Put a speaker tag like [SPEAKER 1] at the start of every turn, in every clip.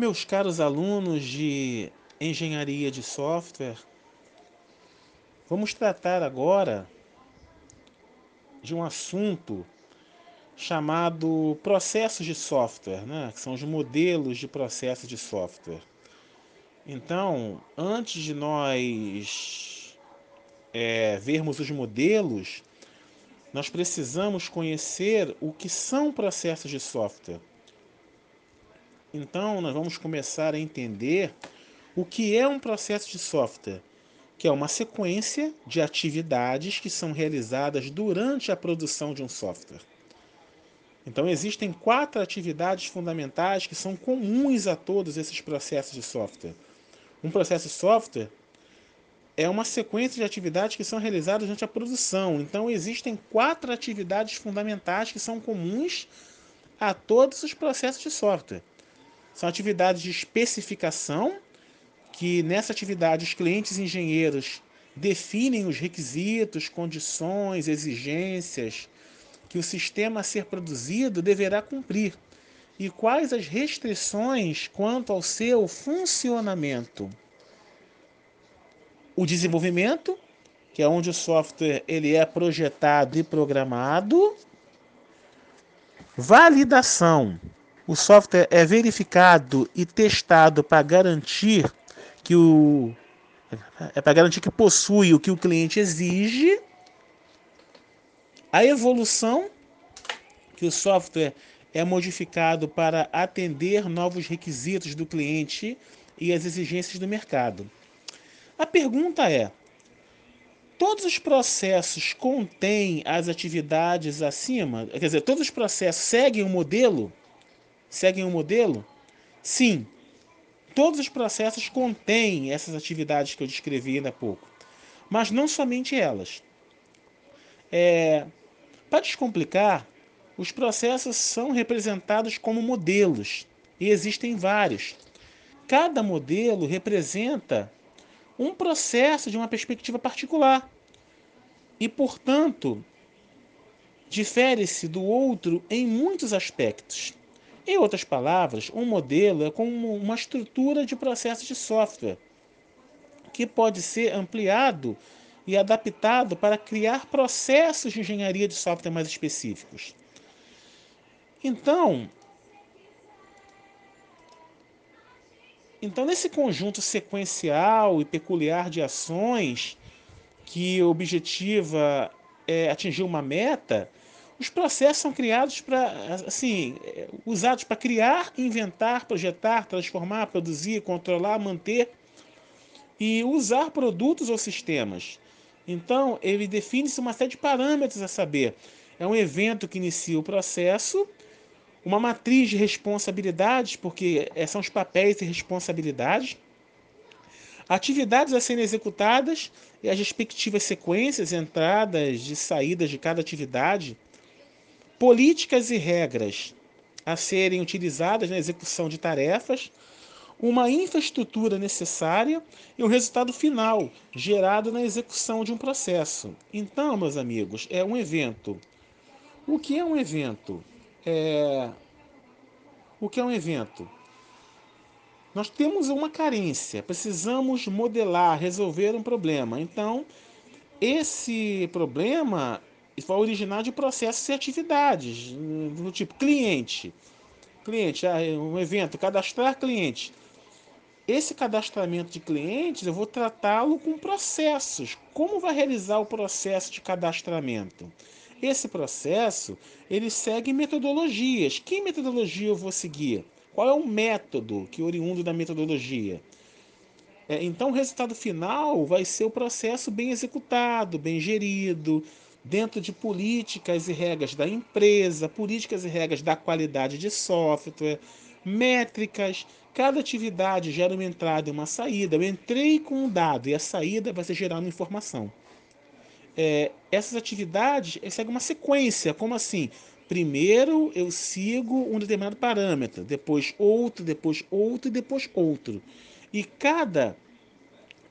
[SPEAKER 1] Meus caros alunos de engenharia de software, vamos tratar agora de um assunto chamado processos de software, né? que são os modelos de processos de software. Então, antes de nós é, vermos os modelos, nós precisamos conhecer o que são processos de software. Então, nós vamos começar a entender o que é um processo de software, que é uma sequência de atividades que são realizadas durante a produção de um software. Então, existem quatro atividades fundamentais que são comuns a todos esses processos de software. Um processo de software é uma sequência de atividades que são realizadas durante a produção. Então, existem quatro atividades fundamentais que são comuns a todos os processos de software. São atividades de especificação, que nessa atividade os clientes engenheiros definem os requisitos, condições, exigências que o sistema a ser produzido deverá cumprir e quais as restrições quanto ao seu funcionamento. O desenvolvimento, que é onde o software ele é projetado e programado. Validação, o software é verificado e testado para garantir que o é para garantir que possui o que o cliente exige. A evolução, que o software é modificado para atender novos requisitos do cliente e as exigências do mercado. A pergunta é: todos os processos contêm as atividades acima? Quer dizer, todos os processos seguem o modelo? Seguem um modelo? Sim, todos os processos contêm essas atividades que eu descrevi ainda há pouco, mas não somente elas. É, para descomplicar, os processos são representados como modelos e existem vários. Cada modelo representa um processo de uma perspectiva particular e, portanto, difere-se do outro em muitos aspectos. Em outras palavras, um modelo é como uma estrutura de processo de software que pode ser ampliado e adaptado para criar processos de engenharia de software mais específicos. Então, então nesse conjunto sequencial e peculiar de ações que objetiva é atingir uma meta, os processos são criados para, assim, usados para criar, inventar, projetar, transformar, produzir, controlar, manter e usar produtos ou sistemas. Então, ele define-se uma série de parâmetros a saber. É um evento que inicia o processo, uma matriz de responsabilidades, porque eh, são os papéis e responsabilidades, atividades a serem executadas e as respectivas sequências, entradas e saídas de cada atividade políticas e regras a serem utilizadas na execução de tarefas, uma infraestrutura necessária e o resultado final gerado na execução de um processo. Então, meus amigos, é um evento. O que é um evento? É... O que é um evento? Nós temos uma carência, precisamos modelar, resolver um problema. Então, esse problema vai originar de processos e atividades, do tipo cliente. Cliente, ah, um evento, cadastrar cliente. Esse cadastramento de clientes eu vou tratá-lo com processos. Como vai realizar o processo de cadastramento? Esse processo ele segue metodologias. Que metodologia eu vou seguir? Qual é o método que oriundo da metodologia? É, então, o resultado final vai ser o processo bem executado, bem gerido, dentro de políticas e regras da empresa, políticas e regras da qualidade de software, métricas. Cada atividade gera uma entrada e uma saída. Eu entrei com um dado e a saída vai ser gerar uma informação. É, essas atividades seguem uma sequência, como assim? Primeiro eu sigo um determinado parâmetro, depois outro, depois outro e depois outro. E cada,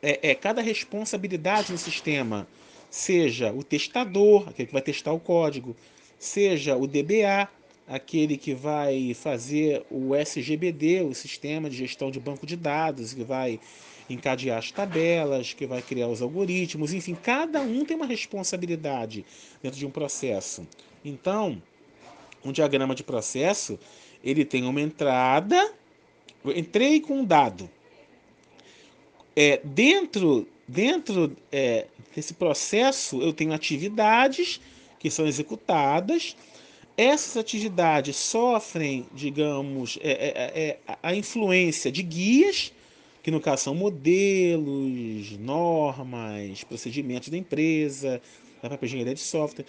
[SPEAKER 1] é, é cada responsabilidade no sistema seja o testador, aquele que vai testar o código, seja o DBA, aquele que vai fazer o SGBD, o Sistema de Gestão de Banco de Dados, que vai encadear as tabelas, que vai criar os algoritmos, enfim, cada um tem uma responsabilidade dentro de um processo. Então, um diagrama de processo, ele tem uma entrada, eu entrei com um dado. É, dentro dentro é, desse processo, eu tenho atividades que são executadas. Essas atividades sofrem, digamos, é, é, é, a influência de guias, que no caso são modelos, normas, procedimentos da empresa, da própria engenharia de software.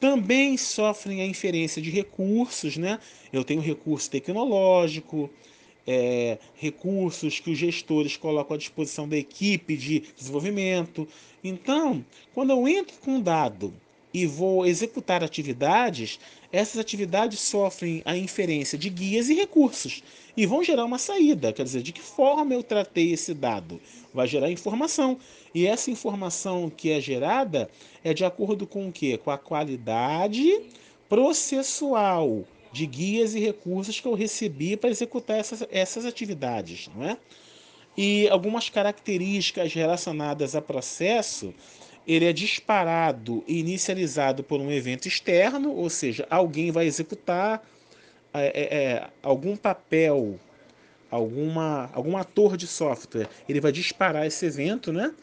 [SPEAKER 1] Também sofrem a inferência de recursos, né? Eu tenho recurso tecnológico, é, recursos que os gestores colocam à disposição da equipe de desenvolvimento. Então, quando eu entro com um dado e vou executar atividades, essas atividades sofrem a inferência de guias e recursos e vão gerar uma saída. Quer dizer, de que forma eu tratei esse dado? Vai gerar informação. E essa informação que é gerada é de acordo com o quê? Com a qualidade processual de guias e recursos que eu recebi para executar essas, essas atividades, não é? E algumas características relacionadas a processo, ele é disparado e inicializado por um evento externo, ou seja, alguém vai executar é, é, é algum papel, alguma, algum ator de software, ele vai disparar esse evento, né?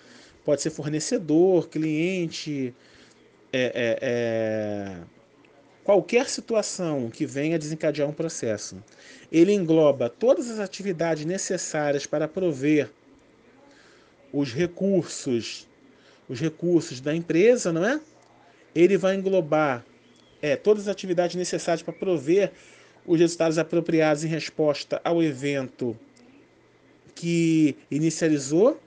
[SPEAKER 1] Pode ser fornecedor, cliente, é, é, é qualquer situação que venha desencadear um processo. Ele engloba todas as atividades necessárias para prover os recursos, os recursos da empresa, não é? Ele vai englobar é, todas as atividades necessárias para prover os resultados apropriados em resposta ao evento que inicializou.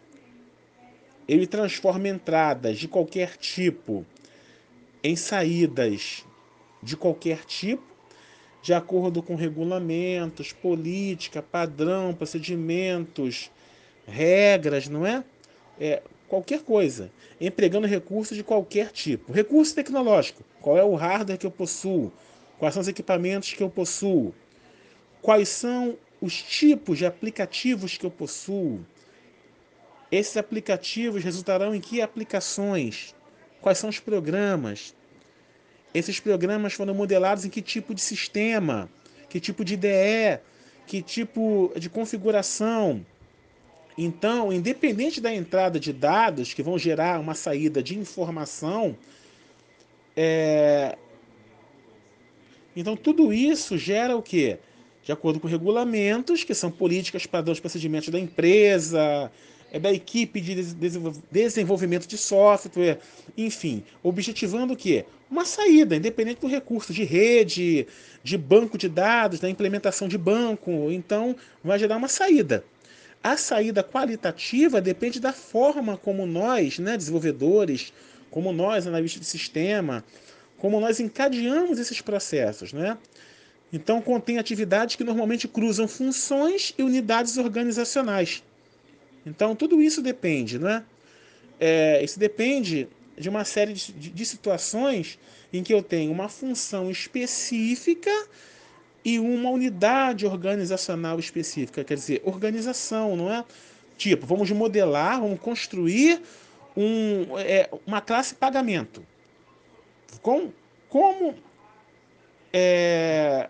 [SPEAKER 1] Ele transforma entradas de qualquer tipo em saídas de qualquer tipo, de acordo com regulamentos, política, padrão, procedimentos, regras, não é? é qualquer coisa, empregando recursos de qualquer tipo. Recurso tecnológico, qual é o hardware que eu possuo? Quais são os equipamentos que eu possuo? Quais são os tipos de aplicativos que eu possuo? Esses aplicativos resultarão em que aplicações? Quais são os programas? Esses programas foram modelados em que tipo de sistema, que tipo de IDE, que tipo de configuração. Então, independente da entrada de dados que vão gerar uma saída de informação, é... então tudo isso gera o quê? De acordo com regulamentos, que são políticas, padrões, procedimentos da empresa, é da equipe de desenvolvimento de software, enfim, objetivando o quê? Uma saída, independente do recurso de rede, de banco de dados, da implementação de banco, então vai gerar uma saída. A saída qualitativa depende da forma como nós, né, desenvolvedores, como nós, analistas de sistema, como nós encadeamos esses processos, né? Então contém atividades que normalmente cruzam funções e unidades organizacionais. Então, tudo isso depende, né? É, isso depende de uma série de, de situações em que eu tenho uma função específica e uma unidade organizacional específica, quer dizer, organização, não é? Tipo, vamos modelar, vamos construir um, é, uma classe pagamento. Com, como é,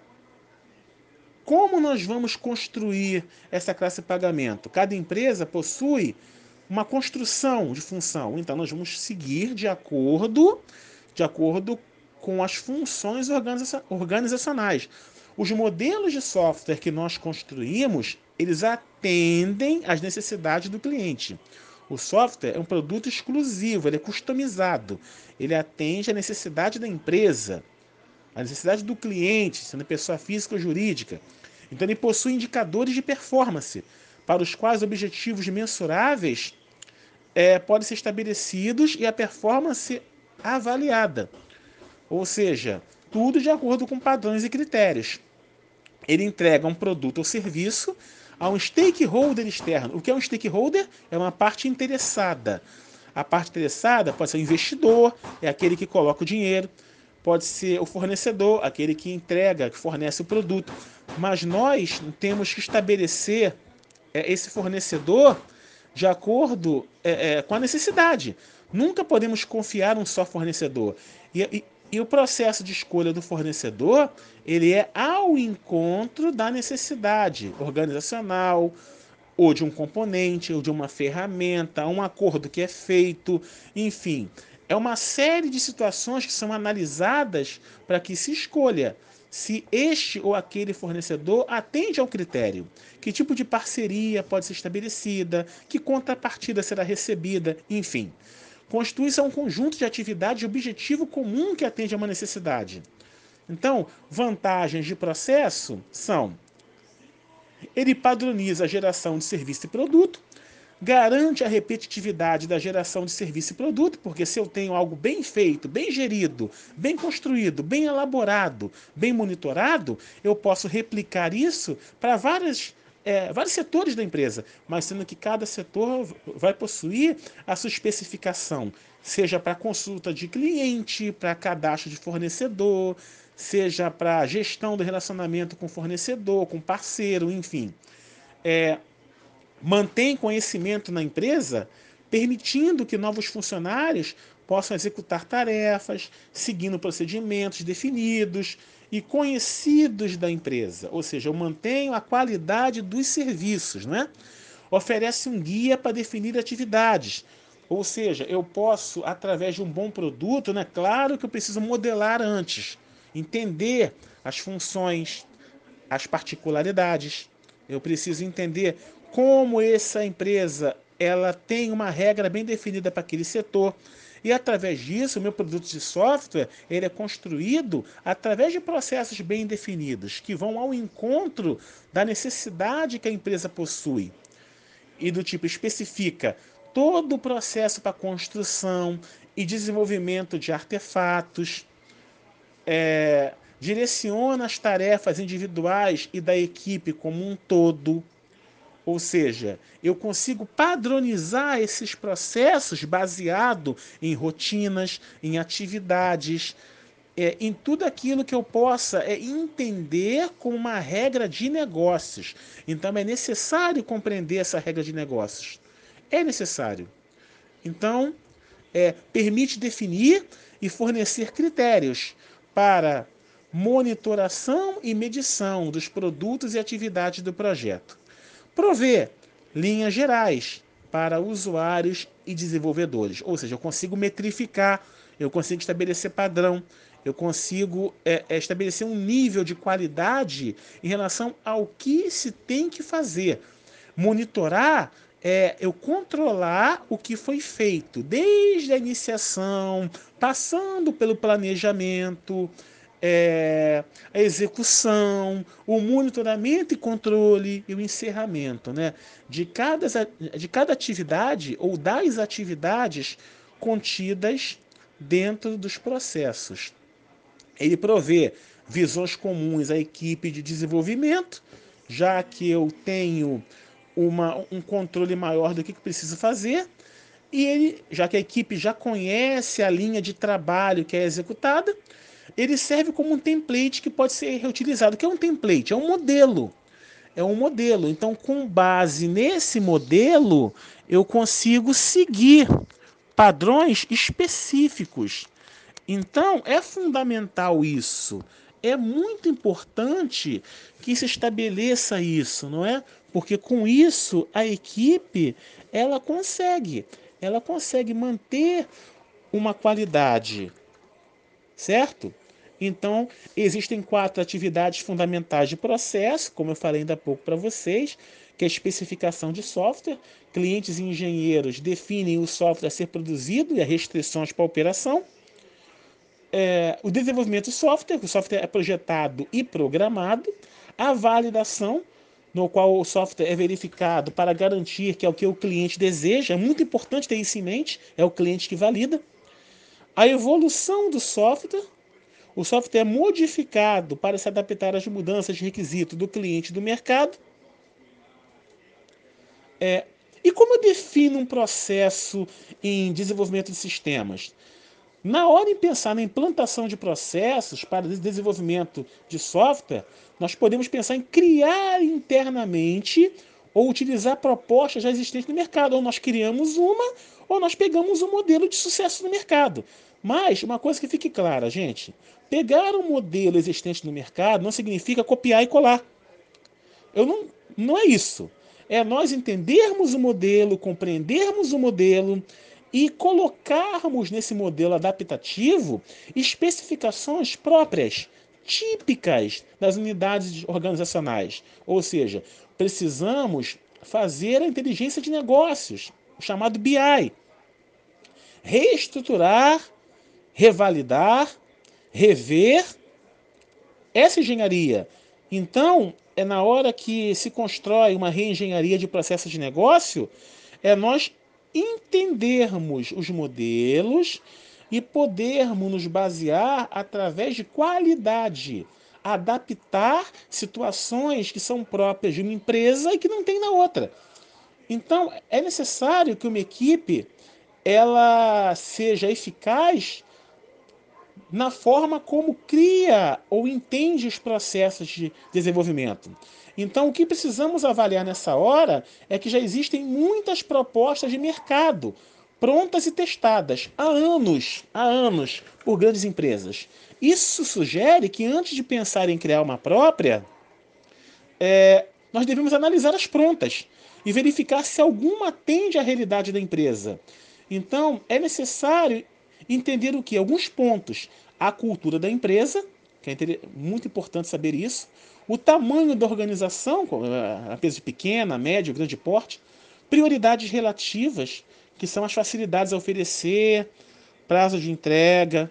[SPEAKER 1] como nós vamos construir essa classe pagamento? Cada empresa possui uma construção de função, então nós vamos seguir de acordo, de acordo com as funções organizacionais. Os modelos de software que nós construímos, eles atendem às necessidades do cliente. O software é um produto exclusivo, ele é customizado, ele atende à necessidade da empresa a necessidade do cliente, sendo pessoa física ou jurídica. Então, ele possui indicadores de performance, para os quais objetivos mensuráveis é, podem ser estabelecidos e a performance avaliada. Ou seja, tudo de acordo com padrões e critérios. Ele entrega um produto ou serviço a um stakeholder externo. O que é um stakeholder? É uma parte interessada. A parte interessada pode ser o investidor, é aquele que coloca o dinheiro pode ser o fornecedor, aquele que entrega, que fornece o produto. Mas nós temos que estabelecer é, esse fornecedor de acordo é, é, com a necessidade. Nunca podemos confiar um só fornecedor. E, e, e, o processo de escolha do fornecedor, ele é ao encontro da necessidade organizacional, ou de um componente, ou de uma ferramenta, um acordo que é feito, enfim. É uma série de situações que são analisadas para que se escolha se este ou aquele fornecedor atende ao critério, que tipo de parceria pode ser estabelecida, que contrapartida será recebida, enfim. Constitui-se um conjunto de atividades de objetivo comum que atende a uma necessidade. Então, vantagens de processo são: ele padroniza a geração de serviço e produto, garante a repetitividade da geração de serviço e produto, porque se eu tenho algo bem feito, bem gerido, bem construído, bem elaborado, bem monitorado, eu posso replicar isso para várias é, vários setores da empresa, mas sendo que cada setor vai possuir a sua especificação, seja para consulta de cliente, para cadastro de fornecedor, seja para gestão do relacionamento com fornecedor, com parceiro, enfim. É, mantém conhecimento na empresa, permitindo que novos funcionários possam executar tarefas, seguindo procedimentos definidos e conhecidos da empresa. Ou seja, eu mantenho a qualidade dos serviços, não é? Oferece um guia para definir atividades. Ou seja, eu posso, através de um bom produto, né? Claro que eu preciso modelar antes, entender as funções, as particularidades. Eu preciso entender como essa empresa ela tem uma regra bem definida para aquele setor. E através disso, o meu produto de software ele é construído através de processos bem definidos, que vão ao encontro da necessidade que a empresa possui. E do tipo especifica todo o processo para construção e desenvolvimento de artefatos, é, direciona as tarefas individuais e da equipe como um todo ou seja, eu consigo padronizar esses processos baseado em rotinas, em atividades, é, em tudo aquilo que eu possa é, entender como uma regra de negócios. Então é necessário compreender essa regra de negócios. É necessário. Então, é, permite definir e fornecer critérios para monitoração e medição dos produtos e atividades do projeto prover linhas gerais para usuários e desenvolvedores. Ou seja, eu consigo metrificar, eu consigo estabelecer padrão, eu consigo é, é, estabelecer um nível de qualidade em relação ao que se tem que fazer. Monitorar é eu controlar o que foi feito, desde a iniciação, passando pelo planejamento, é, a execução, o monitoramento e controle e o encerramento né, de, cada, de cada atividade ou das atividades contidas dentro dos processos. Ele provê visões comuns à equipe de desenvolvimento, já que eu tenho uma, um controle maior do que, que preciso fazer, e ele, já que a equipe já conhece a linha de trabalho que é executada, ele serve como um template que pode ser reutilizado. O que é um template? É um modelo. É um modelo. Então, com base nesse modelo, eu consigo seguir padrões específicos. Então, é fundamental isso. É muito importante que se estabeleça isso, não é? Porque com isso a equipe ela consegue, ela consegue manter uma qualidade, certo? Então, existem quatro atividades fundamentais de processo, como eu falei ainda há pouco para vocês, que é a especificação de software. Clientes e engenheiros definem o software a ser produzido e as restrições para a operação. É, o desenvolvimento do software, o software é projetado e programado. A validação, no qual o software é verificado para garantir que é o que o cliente deseja. É muito importante ter isso em mente, é o cliente que valida. A evolução do software, o software é modificado para se adaptar às mudanças de requisito do cliente do mercado. É, e como eu defino um processo em desenvolvimento de sistemas? Na hora de pensar na implantação de processos para desenvolvimento de software, nós podemos pensar em criar internamente ou utilizar propostas já existentes no mercado. Ou nós criamos uma, nós pegamos um modelo de sucesso no mercado. Mas uma coisa que fique clara, gente: pegar um modelo existente no mercado não significa copiar e colar. Eu não, não é isso. É nós entendermos o modelo, compreendermos o modelo e colocarmos nesse modelo adaptativo especificações próprias, típicas das unidades organizacionais. Ou seja, precisamos fazer a inteligência de negócios, o chamado BI. Reestruturar, revalidar, rever essa engenharia. Então, é na hora que se constrói uma reengenharia de processos de negócio, é nós entendermos os modelos e podermos nos basear através de qualidade, adaptar situações que são próprias de uma empresa e que não tem na outra. Então, é necessário que uma equipe ela seja eficaz na forma como cria ou entende os processos de desenvolvimento. Então, o que precisamos avaliar nessa hora é que já existem muitas propostas de mercado prontas e testadas há anos, há anos, por grandes empresas. Isso sugere que antes de pensar em criar uma própria, é, nós devemos analisar as prontas e verificar se alguma atende à realidade da empresa. Então, é necessário entender o que? Alguns pontos. A cultura da empresa, que é muito importante saber isso o tamanho da organização, a peso pequena, médio, grande porte, prioridades relativas, que são as facilidades a oferecer, prazo de entrega,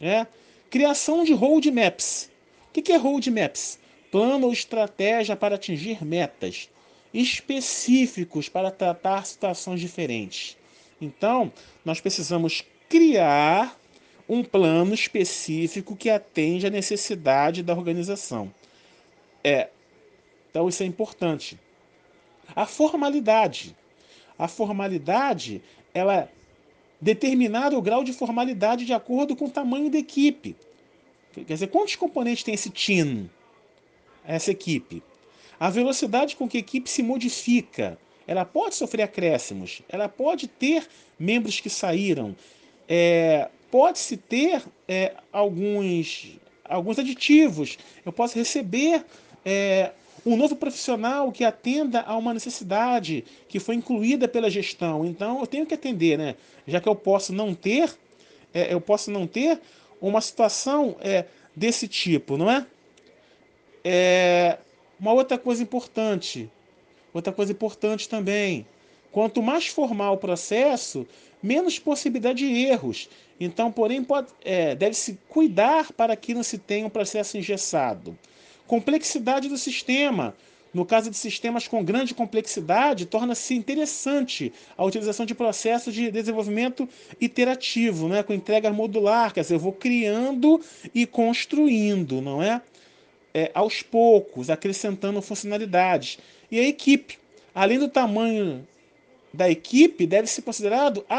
[SPEAKER 1] né? criação de roadmaps. O que é roadmaps? Plano ou estratégia para atingir metas específicos para tratar situações diferentes. Então, nós precisamos criar um plano específico que atende à necessidade da organização. É. Então isso é importante. A formalidade. A formalidade, ela determinar o grau de formalidade de acordo com o tamanho da equipe. Quer dizer, quantos componentes tem esse team, essa equipe? A velocidade com que a equipe se modifica, ela pode sofrer acréscimos, ela pode ter membros que saíram, é, pode-se ter é, alguns, alguns aditivos, eu posso receber é, um novo profissional que atenda a uma necessidade que foi incluída pela gestão. Então eu tenho que atender, né? Já que eu posso não ter, é, eu posso não ter uma situação é, desse tipo, não é? é? Uma outra coisa importante, outra coisa importante também. Quanto mais formal o processo, menos possibilidade de erros. Então, porém, é, deve-se cuidar para que não se tenha um processo engessado. Complexidade do sistema. No caso de sistemas com grande complexidade, torna-se interessante a utilização de processos de desenvolvimento iterativo, né? com entrega modular, quer dizer, eu vou criando e construindo, não é? é aos poucos, acrescentando funcionalidades. E a equipe, além do tamanho da equipe, deve ser considerado